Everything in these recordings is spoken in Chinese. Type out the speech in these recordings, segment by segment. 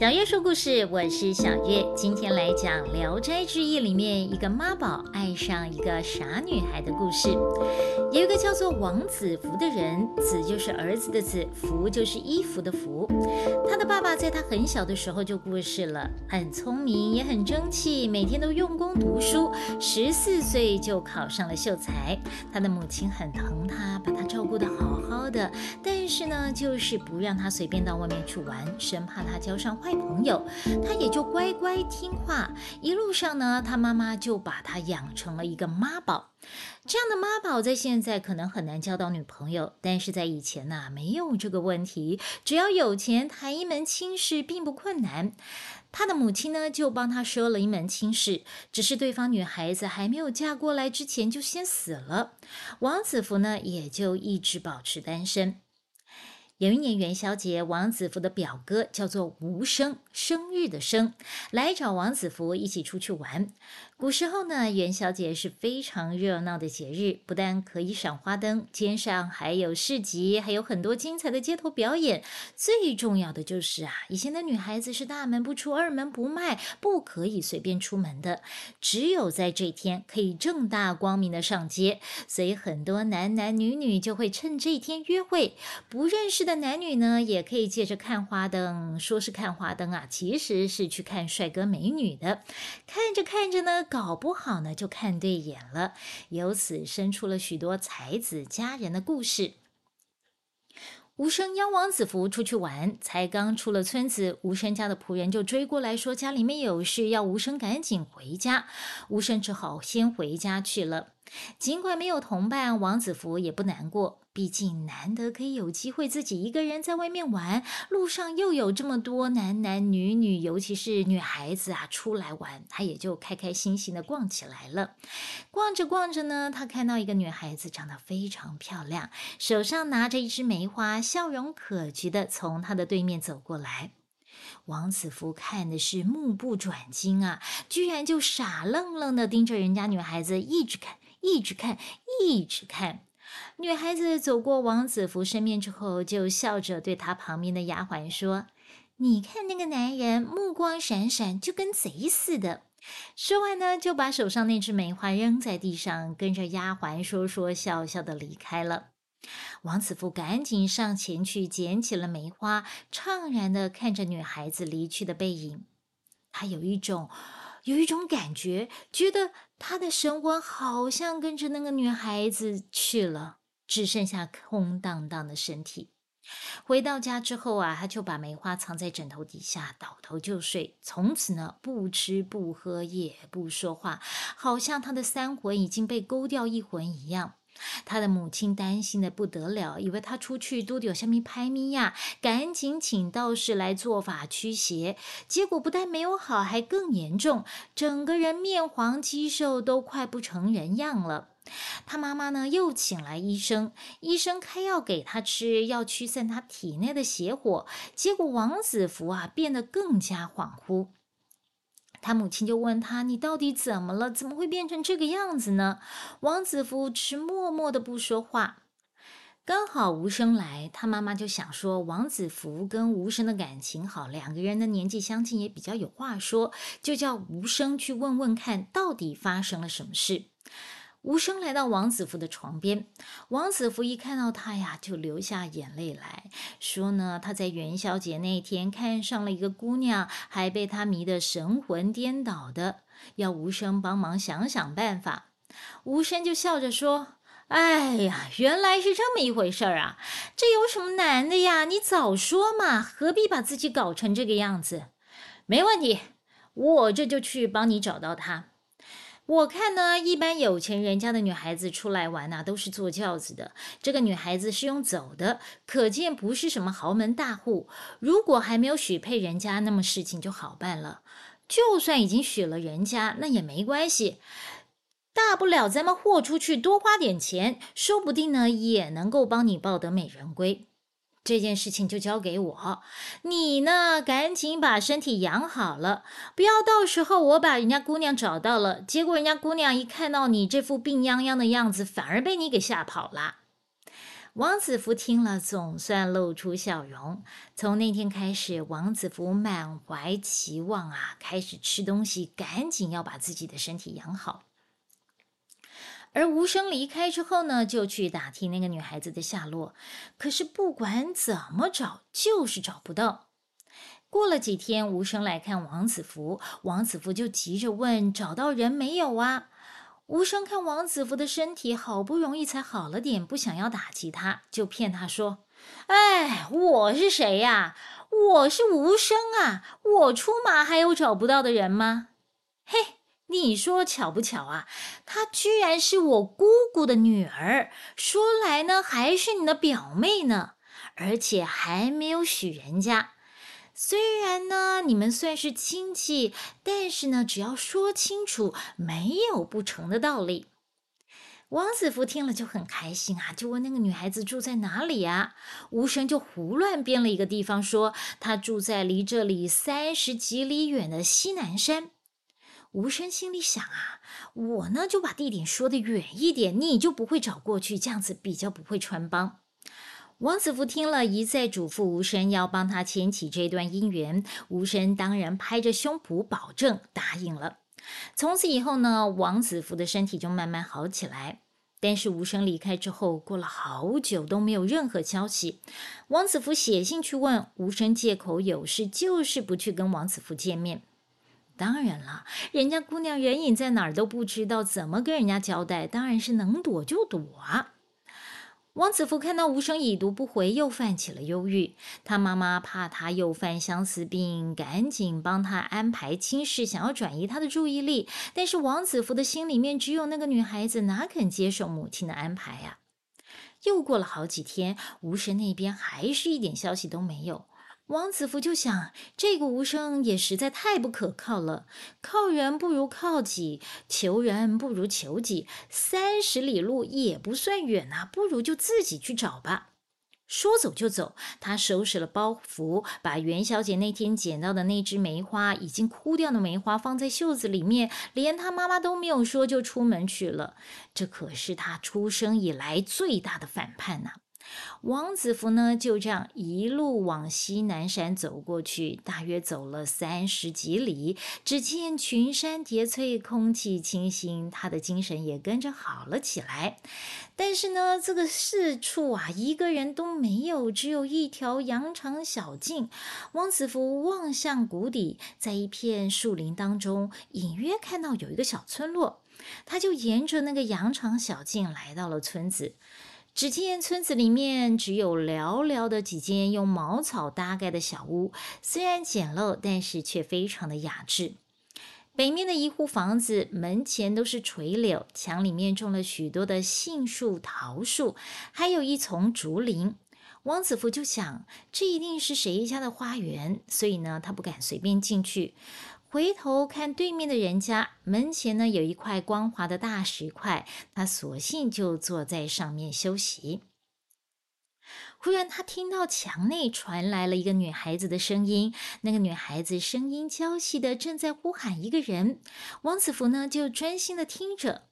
小月说故事，我是小月。今天来讲《聊斋志异》里面一个妈宝爱上一个傻女孩的故事。有一个叫做王子服的人，子就是儿子的子，服就是衣服的服。他的爸爸在他很小的时候就过世了，很聪明也很争气，每天都用功读书，十四岁就考上了秀才。他的母亲很疼他，把他照顾得好好的，但是呢，就是不让他随便到外面去玩，生怕他交上坏。朋友，他也就乖乖听话。一路上呢，他妈妈就把他养成了一个妈宝。这样的妈宝在现在可能很难交到女朋友，但是在以前呢，没有这个问题。只要有钱，谈一门亲事并不困难。他的母亲呢，就帮他说了一门亲事，只是对方女孩子还没有嫁过来之前就先死了。王子福呢，也就一直保持单身。有一年元宵节，王子福的表哥叫做吴生，生日的生，来找王子福一起出去玩。古时候呢，元宵节是非常热闹的节日，不但可以赏花灯，街上还有市集，还有很多精彩的街头表演。最重要的就是啊，以前的女孩子是大门不出，二门不迈，不可以随便出门的，只有在这天可以正大光明的上街。所以很多男男女女就会趁这一天约会，不认识的男女呢，也可以借着看花灯，说是看花灯啊，其实是去看帅哥美女的。看着看着呢。搞不好呢，就看对眼了，由此生出了许多才子佳人的故事。吴生邀王子服出去玩，才刚出了村子，吴生家的仆人就追过来说家里面有事，要吴生赶紧回家。吴生只好先回家去了。尽管没有同伴，王子服也不难过。毕竟难得可以有机会自己一个人在外面玩，路上又有这么多男男女女，尤其是女孩子啊出来玩，他也就开开心心的逛起来了。逛着逛着呢，他看到一个女孩子长得非常漂亮，手上拿着一支梅花，笑容可掬的从他的对面走过来。王子服看的是目不转睛啊，居然就傻愣愣的盯着人家女孩子，一直看。一直看，一直看。女孩子走过王子服身边之后，就笑着对他旁边的丫鬟说：“你看那个男人，目光闪闪，就跟贼似的。”说完呢，就把手上那只梅花扔在地上，跟着丫鬟说说笑笑的离开了。王子服赶紧上前去捡起了梅花，怅然的看着女孩子离去的背影。他有一种。有一种感觉，觉得他的神魂好像跟着那个女孩子去了，只剩下空荡荡的身体。回到家之后啊，他就把梅花藏在枕头底下，倒头就睡。从此呢，不吃不喝，也不说话，好像他的三魂已经被勾掉一魂一样。他的母亲担心的不得了，以为他出去都有下面拍咪呀，赶紧请道士来做法驱邪。结果不但没有好，还更严重，整个人面黄肌瘦，都快不成人样了。他妈妈呢，又请来医生，医生开药给他吃，要驱散他体内的邪火。结果王子服啊，变得更加恍惚。他母亲就问他：“你到底怎么了？怎么会变成这个样子呢？”王子福只默默的不说话。刚好无声来，他妈妈就想说，王子福跟无声的感情好，两个人的年纪相近，也比较有话说，就叫无声去问问看到底发生了什么事。无声来到王子服的床边，王子服一看到他呀，就流下眼泪来说呢，他在元宵节那天看上了一个姑娘，还被她迷得神魂颠倒的，要无声帮忙想想办法。无声就笑着说：“哎呀，原来是这么一回事儿啊，这有什么难的呀？你早说嘛，何必把自己搞成这个样子？没问题，我这就去帮你找到他。”我看呢，一般有钱人家的女孩子出来玩呐，都是坐轿子的。这个女孩子是用走的，可见不是什么豪门大户。如果还没有许配人家，那么事情就好办了。就算已经许了人家，那也没关系，大不了咱们豁出去多花点钱，说不定呢也能够帮你抱得美人归。这件事情就交给我，你呢，赶紧把身体养好了，不要到时候我把人家姑娘找到了，结果人家姑娘一看到你这副病殃殃的样子，反而被你给吓跑了。王子福听了，总算露出笑容。从那天开始，王子福满怀期望啊，开始吃东西，赶紧要把自己的身体养好。而无声离开之后呢，就去打听那个女孩子的下落。可是不管怎么找，就是找不到。过了几天，无声来看王子福，王子福就急着问：“找到人没有啊？”无声看王子福的身体好不容易才好了点，不想要打击他，就骗他说：“哎，我是谁呀？我是无声啊！我出马还有找不到的人吗？嘿，你说巧不巧啊？她居然是我姑姑的女儿，说来呢还是你的表妹呢，而且还没有许人家。”虽然呢，你们算是亲戚，但是呢，只要说清楚，没有不成的道理。王子福听了就很开心啊，就问那个女孩子住在哪里啊？无声就胡乱编了一个地方，说她住在离这里三十几里远的西南山。无声心里想啊，我呢就把地点说的远一点，你就不会找过去，这样子比较不会穿帮。王子福听了一再嘱咐无声要帮他牵起这段姻缘，无声当然拍着胸脯保证答应了。从此以后呢，王子福的身体就慢慢好起来。但是无声离开之后，过了好久都没有任何消息。王子福写信去问无声，借口有事，就是不去跟王子福见面。当然了，人家姑娘人影在哪儿都不知道，怎么跟人家交代？当然是能躲就躲啊。王子福看到无声已读不回，又泛起了忧郁。他妈妈怕他又犯相思病，赶紧帮他安排亲事，想要转移他的注意力。但是王子福的心里面只有那个女孩子，哪肯接受母亲的安排呀？又过了好几天，无声那边还是一点消息都没有。王子福就想，这个无声也实在太不可靠了。靠人不如靠己，求人不如求己。三十里路也不算远呐，不如就自己去找吧。说走就走，他收拾了包袱，把元宵节那天捡到的那只梅花，已经枯掉的梅花放在袖子里面，连他妈妈都没有说，就出门去了。这可是他出生以来最大的反叛呐！王子福呢，就这样一路往西南山走过去，大约走了三十几里。只见群山叠翠，空气清新，他的精神也跟着好了起来。但是呢，这个四处啊，一个人都没有，只有一条羊肠小径。王子福望向谷底，在一片树林当中，隐约看到有一个小村落，他就沿着那个羊肠小径来到了村子。只见村子里面只有寥寥的几间用茅草搭盖的小屋，虽然简陋，但是却非常的雅致。北面的一户房子门前都是垂柳，墙里面种了许多的杏树、桃树，还有一丛竹林。王子福就想，这一定是谁家的花园，所以呢，他不敢随便进去。回头看对面的人家门前呢，有一块光滑的大石块，他索性就坐在上面休息。忽然，他听到墙内传来了一个女孩子的声音，那个女孩子声音娇细的，正在呼喊一个人。王子福呢，就专心的听着。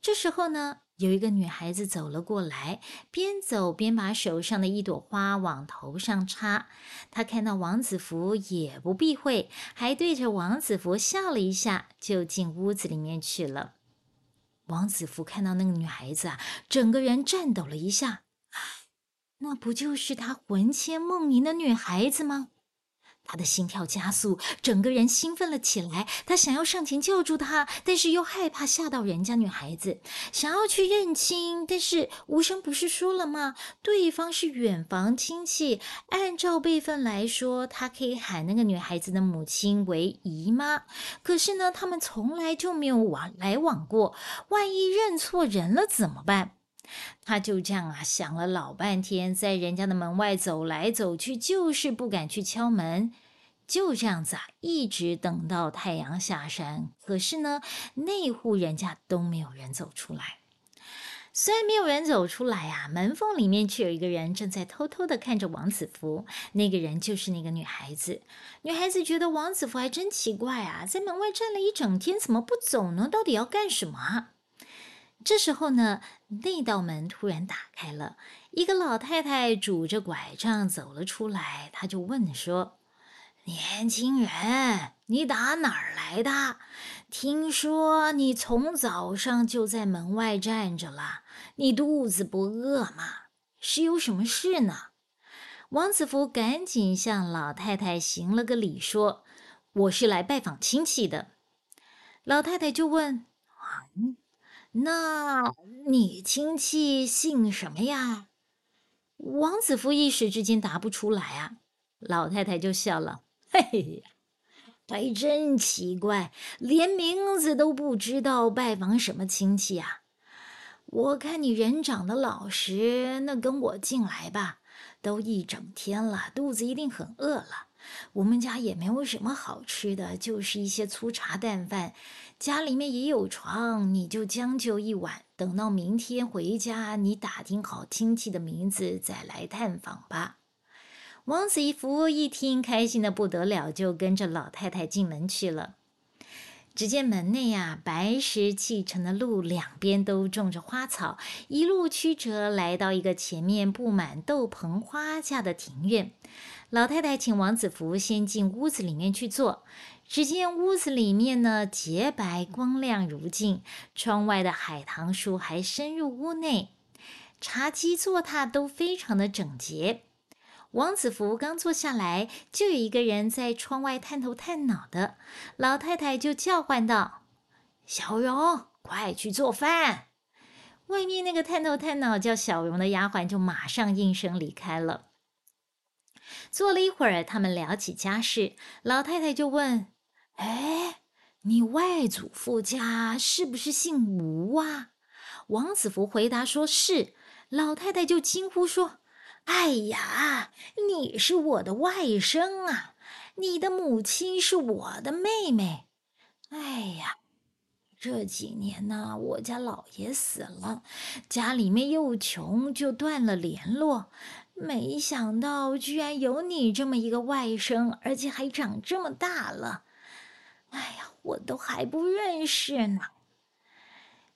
这时候呢。有一个女孩子走了过来，边走边把手上的一朵花往头上插。她看到王子福也不避讳，还对着王子福笑了一下，就进屋子里面去了。王子福看到那个女孩子啊，整个人颤抖了一下。那不就是他魂牵梦萦的女孩子吗？他的心跳加速，整个人兴奋了起来。他想要上前叫住她，但是又害怕吓到人家女孩子，想要去认亲。但是无声不是说了吗？对方是远房亲戚，按照辈分来说，他可以喊那个女孩子的母亲为姨妈。可是呢，他们从来就没有往来往过，万一认错人了怎么办？他就这样啊想了老半天，在人家的门外走来走去，就是不敢去敲门。就这样子啊，一直等到太阳下山。可是呢，那户人家都没有人走出来。虽然没有人走出来啊，门缝里面却有一个人正在偷偷的看着王子福。那个人就是那个女孩子。女孩子觉得王子福还真奇怪啊，在门外站了一整天，怎么不走呢？到底要干什么？这时候呢，那道门突然打开了，一个老太太拄着拐杖走了出来，她就问说：“年轻人，你打哪儿来的？听说你从早上就在门外站着了，你肚子不饿吗？是有什么事呢？”王子福赶紧向老太太行了个礼，说：“我是来拜访亲戚的。”老太太就问：“嗯，那你亲戚姓什么呀？”王子福一时之间答不出来啊。老太太就笑了：“嘿呀，还真奇怪，连名字都不知道，拜访什么亲戚呀？我看你人长得老实，那跟我进来吧。都一整天了，肚子一定很饿了。”我们家也没有什么好吃的，就是一些粗茶淡饭。家里面也有床，你就将就一晚，等到明天回家，你打听好亲戚的名字再来探访吧。王子一福一听，开心的不得了，就跟着老太太进门去了。只见门内呀，白石砌成的路两边都种着花草，一路曲折来到一个前面布满豆棚花架的庭院。老太太请王子福先进屋子里面去坐。只见屋子里面呢，洁白光亮如镜，窗外的海棠树还伸入屋内，茶几坐榻都非常的整洁。王子福刚坐下来，就有一个人在窗外探头探脑的。老太太就叫唤道：“小荣，快去做饭！”外面那个探头探脑叫小荣的丫鬟就马上应声离开了。坐了一会儿，他们聊起家事，老太太就问：“哎，你外祖父家是不是姓吴啊？”王子福回答说：“是。”老太太就惊呼说。哎呀，你是我的外甥啊！你的母亲是我的妹妹。哎呀，这几年呢，我家老爷死了，家里面又穷，就断了联络。没想到居然有你这么一个外甥，而且还长这么大了。哎呀，我都还不认识呢。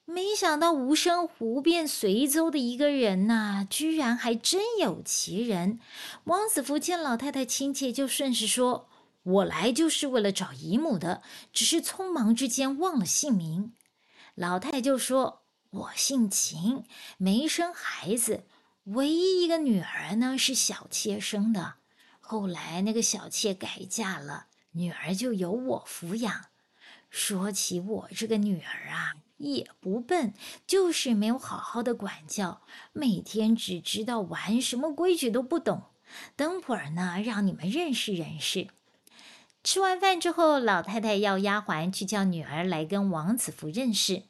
没想到无声湖边随州的一个人呐，居然还真有其人。王子福见老太太亲切，就顺势说：“我来就是为了找姨母的，只是匆忙之间忘了姓名。”老太太就说：“我姓秦，没生孩子，唯一一个女儿呢是小妾生的。后来那个小妾改嫁了，女儿就由我抚养。说起我这个女儿啊。”也不笨，就是没有好好的管教，每天只知道玩，什么规矩都不懂。等会儿呢，让你们认识认识。吃完饭之后，老太太要丫鬟去叫女儿来跟王子福认识。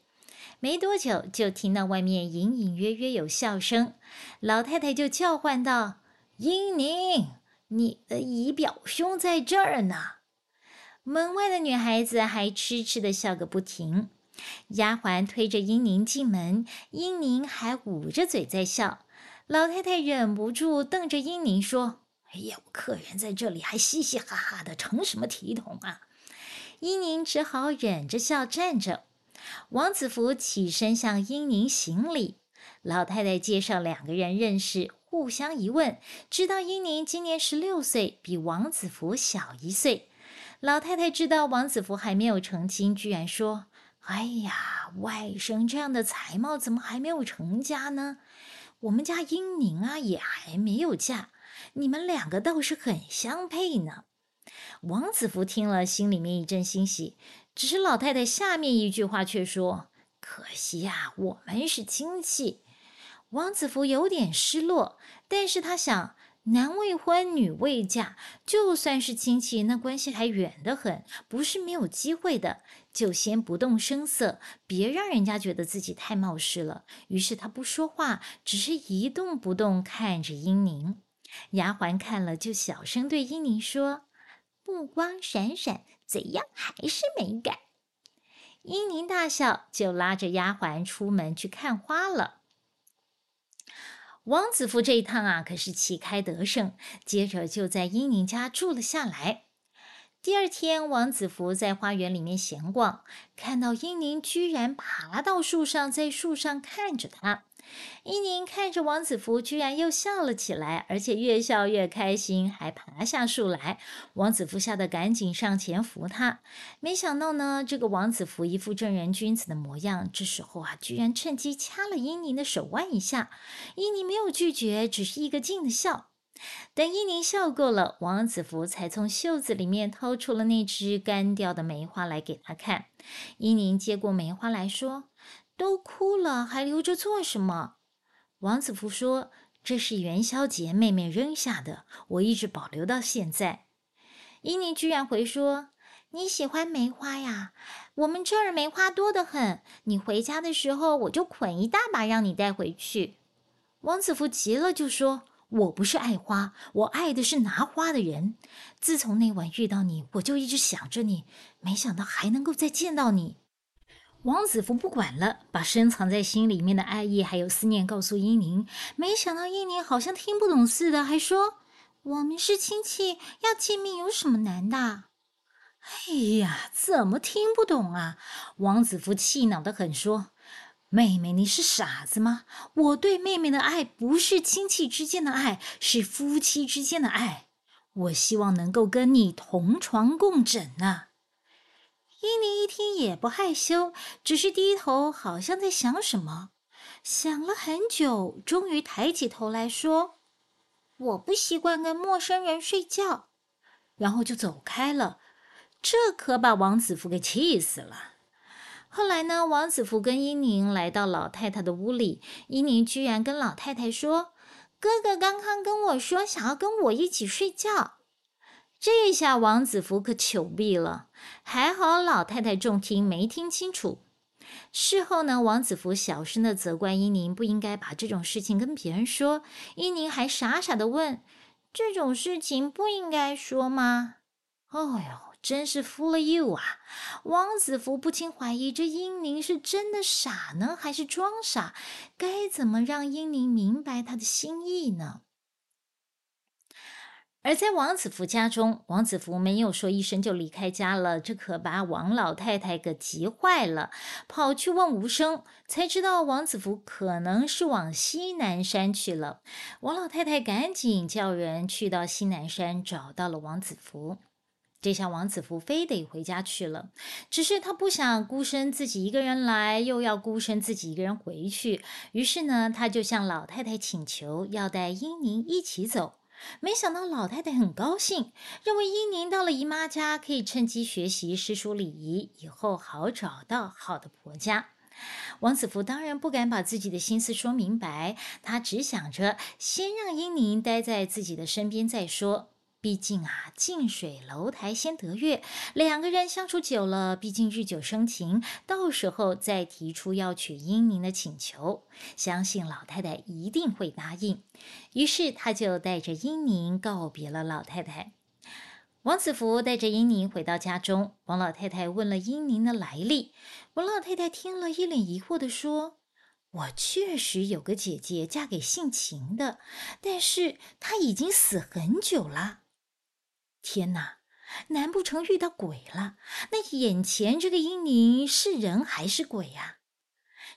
没多久，就听到外面隐隐约约有笑声，老太太就叫唤道：“英宁，你的姨表兄在这儿呢。”门外的女孩子还痴痴的笑个不停。丫鬟推着英宁进门，英宁还捂着嘴在笑。老太太忍不住瞪着英宁说：“哎呀，客人在这里还嘻嘻哈哈的，成什么体统啊？”英宁只好忍着笑站着。王子福起身向英宁行礼。老太太介绍两个人认识，互相一问，知道英宁今年十六岁，比王子福小一岁。老太太知道王子福还没有成亲，居然说。哎呀，外甥这样的才貌，怎么还没有成家呢？我们家英宁啊，也还没有嫁，你们两个倒是很相配呢。王子福听了，心里面一阵欣喜，只是老太太下面一句话却说：“可惜呀，我们是亲戚。”王子福有点失落，但是他想。男未婚，女未嫁，就算是亲戚，那关系还远得很，不是没有机会的。就先不动声色，别让人家觉得自己太冒失了。于是他不说话，只是一动不动看着英宁。丫鬟看了，就小声对英宁说：“目光闪闪，怎样还是没改。”英宁大笑，就拉着丫鬟出门去看花了。王子福这一趟啊，可是旗开得胜。接着就在英宁家住了下来。第二天，王子福在花园里面闲逛，看到英宁居然爬到树上，在树上看着他。伊宁看着王子福，居然又笑了起来，而且越笑越开心，还爬下树来。王子福吓得赶紧上前扶他。没想到呢，这个王子福一副正人君子的模样，这时候啊，居然趁机掐了伊宁的手腕一下。伊宁没有拒绝，只是一个劲的笑。等伊宁笑够了，王子福才从袖子里面掏出了那只干掉的梅花来给他看。伊宁接过梅花来说：“都哭了，还留着做什么？”王子福说：“这是元宵节妹妹扔下的，我一直保留到现在。”伊宁居然回说：“你喜欢梅花呀？我们这儿梅花多得很，你回家的时候我就捆一大把让你带回去。”王子福急了，就说。我不是爱花，我爱的是拿花的人。自从那晚遇到你，我就一直想着你，没想到还能够再见到你。王子服不管了，把深藏在心里面的爱意还有思念告诉英宁。没想到英宁好像听不懂似的，还说：“我们是亲戚，要见面有什么难的？”哎呀，怎么听不懂啊？王子服气恼的很，说。妹妹，你是傻子吗？我对妹妹的爱不是亲戚之间的爱，是夫妻之间的爱。我希望能够跟你同床共枕呢。伊宁一听也不害羞，只是低头，好像在想什么。想了很久，终于抬起头来说：“我不习惯跟陌生人睡觉。”然后就走开了。这可把王子福给气死了。后来呢？王子福跟英宁来到老太太的屋里，英宁居然跟老太太说：“哥哥刚刚跟我说想要跟我一起睡觉。”这下王子福可糗毙了。还好老太太重听没听清楚。事后呢，王子福小声的责怪英宁不应该把这种事情跟别人说。英宁还傻傻的问：“这种事情不应该说吗？”哦哟。真是 fool you 啊！王子福不禁怀疑，这英宁是真的傻呢，还是装傻？该怎么让英宁明白他的心意呢？而在王子福家中，王子福没有说一声就离开家了，这可把王老太太给急坏了，跑去问无声，才知道王子福可能是往西南山去了。王老太太赶紧叫人去到西南山，找到了王子福。这下王子福非得回家去了，只是他不想孤身自己一个人来，又要孤身自己一个人回去。于是呢，他就向老太太请求要带英宁一起走。没想到老太太很高兴，认为英宁到了姨妈家可以趁机学习诗书礼仪，以后好找到好的婆家。王子福当然不敢把自己的心思说明白，他只想着先让英宁待在自己的身边再说。毕竟啊，近水楼台先得月，两个人相处久了，毕竟日久生情，到时候再提出要娶英宁的请求，相信老太太一定会答应。于是他就带着英宁告别了老太太。王子福带着英宁回到家中，王老太太问了英宁的来历。王老太太听了一脸疑惑的说：“我确实有个姐姐嫁给姓秦的，但是她已经死很久了。”天哪，难不成遇到鬼了？那眼前这个英宁是人还是鬼呀？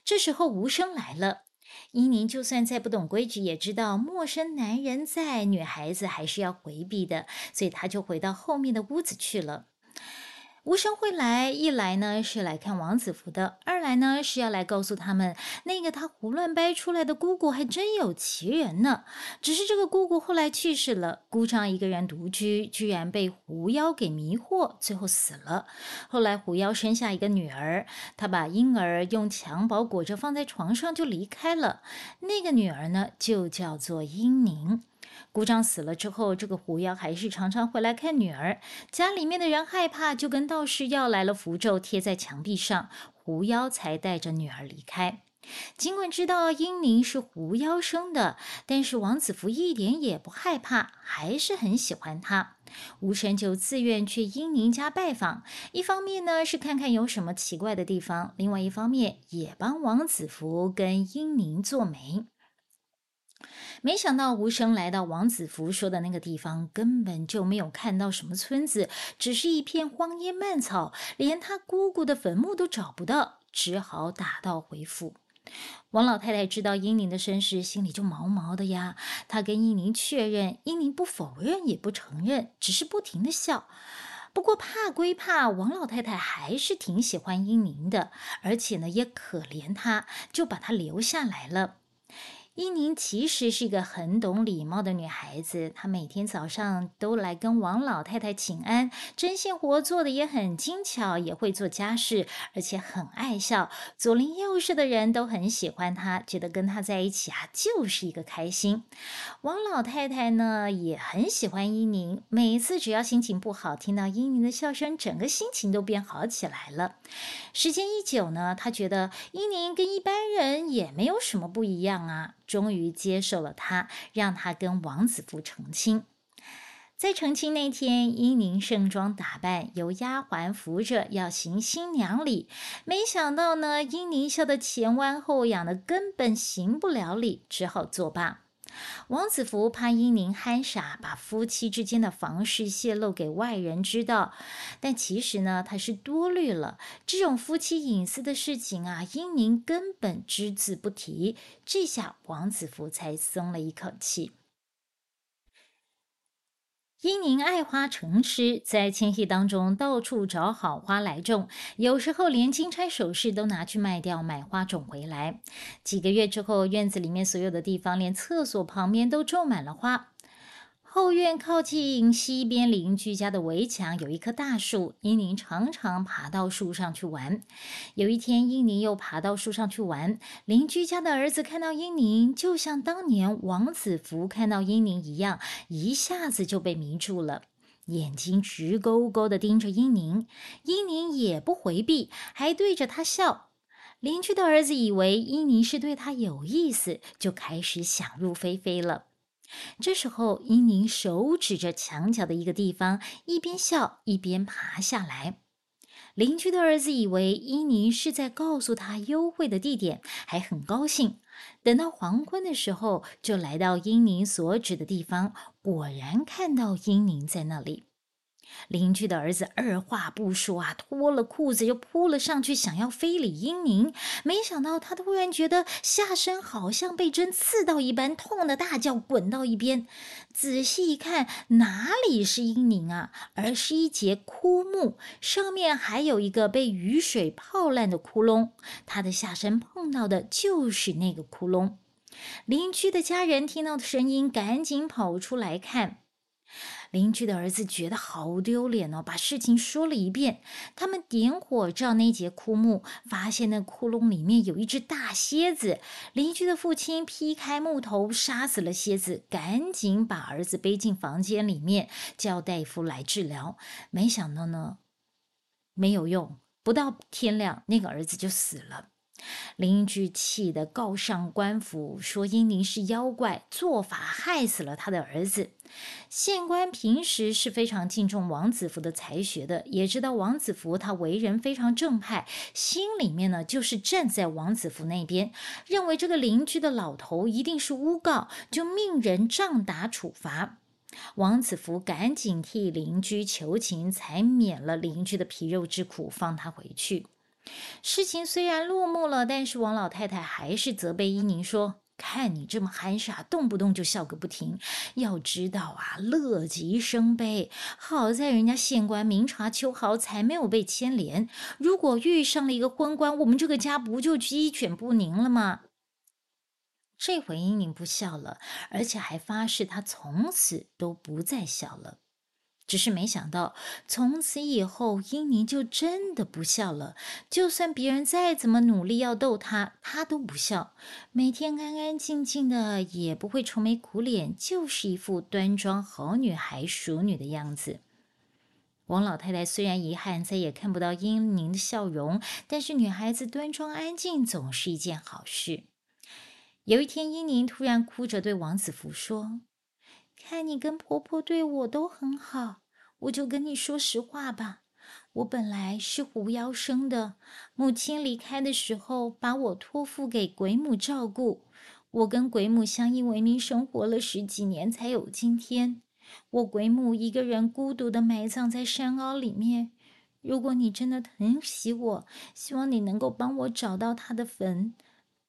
这时候无声来了，英宁就算再不懂规矩，也知道陌生男人在，女孩子还是要回避的，所以她就回到后面的屋子去了。无声会来，一来呢是来看王子服的，二来呢是要来告诉他们，那个他胡乱掰出来的姑姑还真有其人呢。只是这个姑姑后来去世了，姑丈一个人独居，居然被狐妖给迷惑，最后死了。后来狐妖生下一个女儿，他把婴儿用襁褓裹着放在床上就离开了。那个女儿呢就叫做英宁。姑丈死了之后，这个狐妖还是常常回来看女儿。家里面的人害怕，就跟道士要来了符咒，贴在墙壁上，狐妖才带着女儿离开。尽管知道英宁是狐妖生的，但是王子福一点也不害怕，还是很喜欢她。无神就自愿去英宁家拜访，一方面呢是看看有什么奇怪的地方，另外一方面也帮王子福跟英宁做媒。没想到无声来到王子福说的那个地方，根本就没有看到什么村子，只是一片荒烟蔓草，连他姑姑的坟墓都找不到，只好打道回府。王老太太知道英宁的身世，心里就毛毛的呀。她跟英宁确认，英宁不否认也不承认，只是不停的笑。不过怕归怕，王老太太还是挺喜欢英宁的，而且呢也可怜她，就把她留下来了。伊宁其实是一个很懂礼貌的女孩子，她每天早上都来跟王老太太请安，针线活做的也很精巧，也会做家事，而且很爱笑，左邻右舍的人都很喜欢她，觉得跟她在一起啊就是一个开心。王老太太呢也很喜欢伊宁，每次只要心情不好，听到伊宁的笑声，整个心情都变好起来了。时间一久呢，她觉得伊宁跟一般人也没有什么不一样啊。终于接受了他，让他跟王子福成亲。在成亲那天，英宁盛装打扮，由丫鬟扶着要行新娘礼。没想到呢，英宁笑得前弯后仰的，根本行不了礼，只好作罢。王子服怕英宁憨傻，把夫妻之间的房事泄露给外人知道。但其实呢，他是多虑了。这种夫妻隐私的事情啊，英宁根本只字不提。这下王子服才松了一口气。英宁爱花成痴，在迁徙当中到处找好花来种，有时候连金钗首饰都拿去卖掉，买花种回来。几个月之后，院子里面所有的地方，连厕所旁边都种满了花。后院靠近西边邻居家的围墙有一棵大树，英宁常常爬到树上去玩。有一天，英宁又爬到树上去玩，邻居家的儿子看到英宁，就像当年王子服看到英宁一样，一下子就被迷住了，眼睛直勾勾地盯着英宁。英宁也不回避，还对着他笑。邻居的儿子以为英宁是对他有意思，就开始想入非非了。这时候，英宁手指着墙角的一个地方，一边笑一边爬下来。邻居的儿子以为英宁是在告诉他幽会的地点，还很高兴。等到黄昏的时候，就来到英宁所指的地方，果然看到英宁在那里。邻居的儿子二话不说啊，脱了裤子就扑了上去，想要非礼英宁。没想到他突然觉得下身好像被针刺到一般，痛的大叫，滚到一边。仔细一看，哪里是英宁啊，而是一节枯木，上面还有一个被雨水泡烂的窟窿。他的下身碰到的就是那个窟窿。邻居的家人听到的声音，赶紧跑出来看。邻居的儿子觉得好丢脸哦，把事情说了一遍。他们点火照那节枯木，发现那窟窿里面有一只大蝎子。邻居的父亲劈开木头，杀死了蝎子，赶紧把儿子背进房间里面，叫大夫来治疗。没想到呢，没有用，不到天亮，那个儿子就死了。邻居气得告上官府，说英宁是妖怪，做法害死了他的儿子。县官平时是非常敬重王子服的才学的，也知道王子服他为人非常正派，心里面呢就是站在王子服那边，认为这个邻居的老头一定是诬告，就命人杖打处罚。王子服赶紧替邻居求情，才免了邻居的皮肉之苦，放他回去。事情虽然落幕了，但是王老太太还是责备伊宁说：“看你这么憨傻，动不动就笑个不停。要知道啊，乐极生悲。好在人家县官明察秋毫，才没有被牵连。如果遇上了一个昏官，我们这个家不就鸡犬不宁了吗？”这回英宁不笑了，而且还发誓，她从此都不再笑了。只是没想到，从此以后，英宁就真的不笑了。就算别人再怎么努力要逗他，他都不笑。每天安安静静的，也不会愁眉苦脸，就是一副端庄好女孩、淑女的样子。王老太太虽然遗憾再也看不到英宁的笑容，但是女孩子端庄安静总是一件好事。有一天，英宁突然哭着对王子福说。看你跟婆婆对我都很好，我就跟你说实话吧。我本来是狐妖生的，母亲离开的时候把我托付给鬼母照顾。我跟鬼母相依为命，生活了十几年，才有今天。我鬼母一个人孤独的埋葬在山凹里面。如果你真的疼惜我，希望你能够帮我找到她的坟。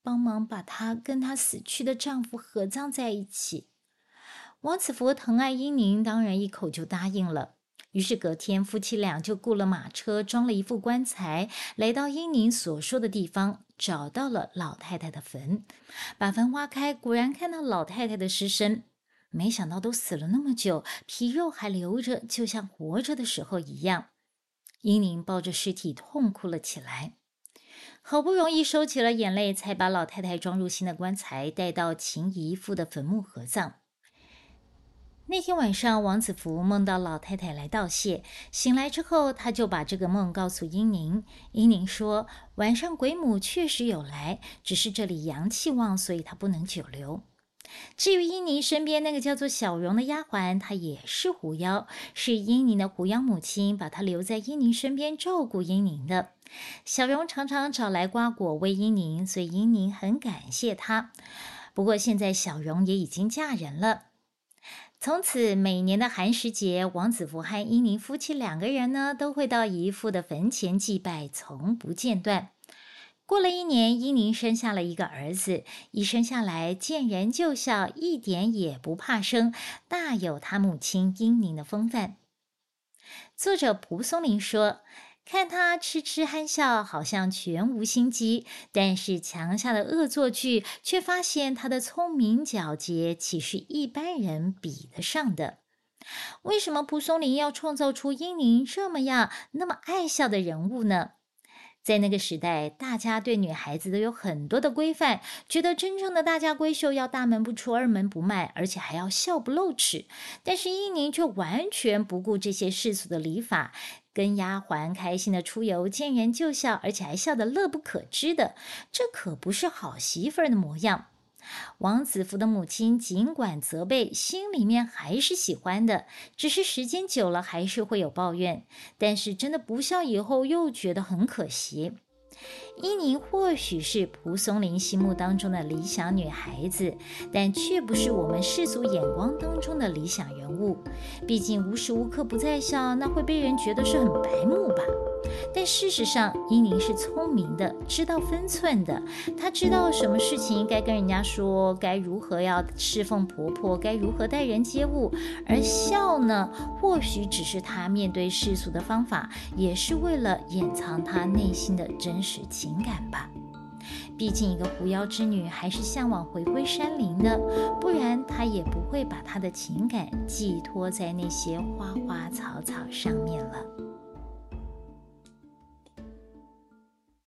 帮忙把她跟她死去的丈夫合葬在一起。王子福疼爱英宁，当然一口就答应了。于是隔天，夫妻俩就雇了马车，装了一副棺材，来到英宁所说的地方，找到了老太太的坟，把坟挖开，果然看到老太太的尸身。没想到都死了那么久，皮肉还留着，就像活着的时候一样。英宁抱着尸体痛哭了起来，好不容易收起了眼泪，才把老太太装入新的棺材，带到秦姨父的坟墓合葬。那天晚上，王子福梦到老太太来道谢。醒来之后，他就把这个梦告诉英宁。英宁说：“晚上鬼母确实有来，只是这里阳气旺，所以她不能久留。”至于英宁身边那个叫做小荣的丫鬟，她也是狐妖，是英宁的狐妖母亲把她留在英宁身边照顾英宁的。小荣常常找来瓜果喂英宁，所以英宁很感谢她。不过现在小荣也已经嫁人了。从此，每年的寒食节，王子福和英宁夫妻两个人呢，都会到姨父的坟前祭拜，从不间断。过了一年，英宁生下了一个儿子，一生下来见人就笑，一点也不怕生，大有他母亲英宁的风范。作者蒲松龄说。看他痴痴憨笑，好像全无心机；但是墙下的恶作剧，却发现他的聪明狡捷，岂是一般人比得上的？为什么蒲松龄要创造出英宁这么样那么爱笑的人物呢？在那个时代，大家对女孩子都有很多的规范，觉得真正的大家闺秀要大门不出二门不迈，而且还要笑不露齿。但是英宁却完全不顾这些世俗的礼法。跟丫鬟开心的出游，见人就笑，而且还笑得乐不可支的，这可不是好媳妇儿的模样。王子服的母亲尽管责备，心里面还是喜欢的，只是时间久了还是会有抱怨。但是真的不笑以后，又觉得很可惜。伊宁或许是蒲松龄心目当中的理想女孩子，但却不是我们世俗眼光当中的理想人物。毕竟无时无刻不在笑，那会被人觉得是很白目吧。但事实上，伊宁是聪明的，知道分寸的。她知道什么事情该跟人家说，该如何要侍奉婆婆，该如何待人接物。而笑呢，或许只是她面对世俗的方法，也是为了掩藏她内心的真实情感吧。毕竟，一个狐妖之女还是向往回归山林的，不然她也不会把她的情感寄托在那些花花草草上面了。